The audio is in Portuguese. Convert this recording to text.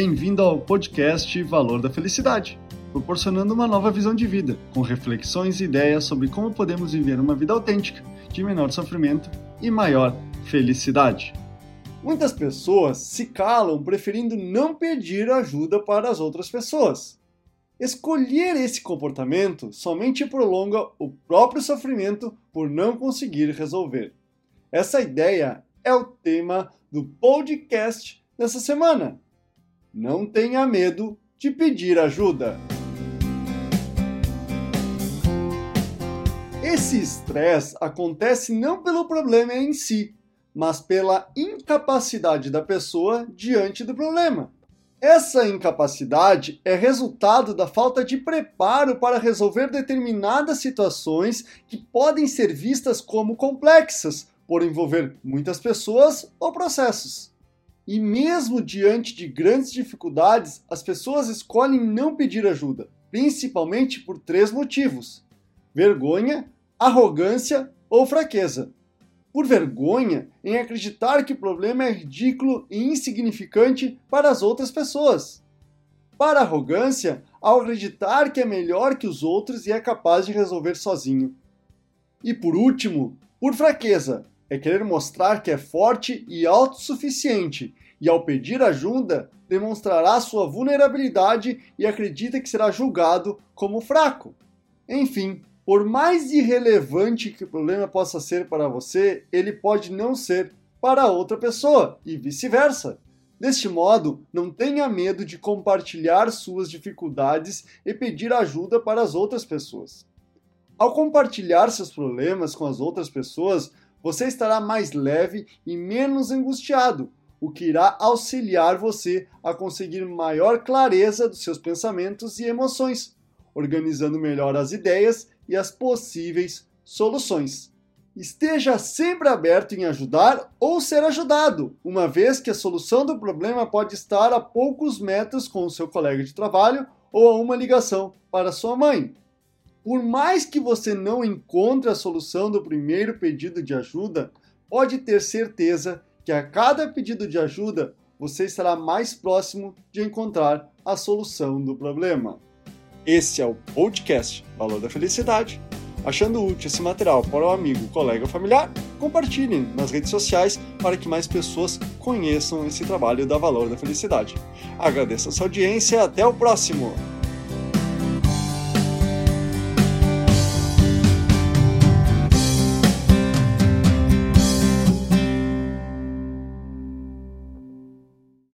Bem-vindo ao podcast Valor da Felicidade, proporcionando uma nova visão de vida, com reflexões e ideias sobre como podemos viver uma vida autêntica, de menor sofrimento e maior felicidade. Muitas pessoas se calam preferindo não pedir ajuda para as outras pessoas. Escolher esse comportamento somente prolonga o próprio sofrimento por não conseguir resolver. Essa ideia é o tema do podcast dessa semana. Não tenha medo de pedir ajuda. Esse estresse acontece não pelo problema em si, mas pela incapacidade da pessoa diante do problema. Essa incapacidade é resultado da falta de preparo para resolver determinadas situações que podem ser vistas como complexas, por envolver muitas pessoas ou processos. E mesmo diante de grandes dificuldades, as pessoas escolhem não pedir ajuda, principalmente por três motivos: vergonha, arrogância ou fraqueza por vergonha em acreditar que o problema é ridículo e insignificante para as outras pessoas. Para arrogância, ao acreditar que é melhor que os outros e é capaz de resolver sozinho. E por último, por fraqueza, é querer mostrar que é forte e autossuficiente, e ao pedir ajuda, demonstrará sua vulnerabilidade e acredita que será julgado como fraco. Enfim, por mais irrelevante que o problema possa ser para você, ele pode não ser para outra pessoa e vice-versa. Deste modo, não tenha medo de compartilhar suas dificuldades e pedir ajuda para as outras pessoas. Ao compartilhar seus problemas com as outras pessoas, você estará mais leve e menos angustiado, o que irá auxiliar você a conseguir maior clareza dos seus pensamentos e emoções, organizando melhor as ideias e as possíveis soluções. Esteja sempre aberto em ajudar ou ser ajudado, uma vez que a solução do problema pode estar a poucos metros com o seu colega de trabalho ou a uma ligação para sua mãe. Por mais que você não encontre a solução do primeiro pedido de ajuda, pode ter certeza que a cada pedido de ajuda você estará mais próximo de encontrar a solução do problema. Esse é o podcast Valor da Felicidade. Achando útil esse material para o amigo, colega ou familiar, compartilhem nas redes sociais para que mais pessoas conheçam esse trabalho da Valor da Felicidade. Agradeço a sua audiência e até o próximo!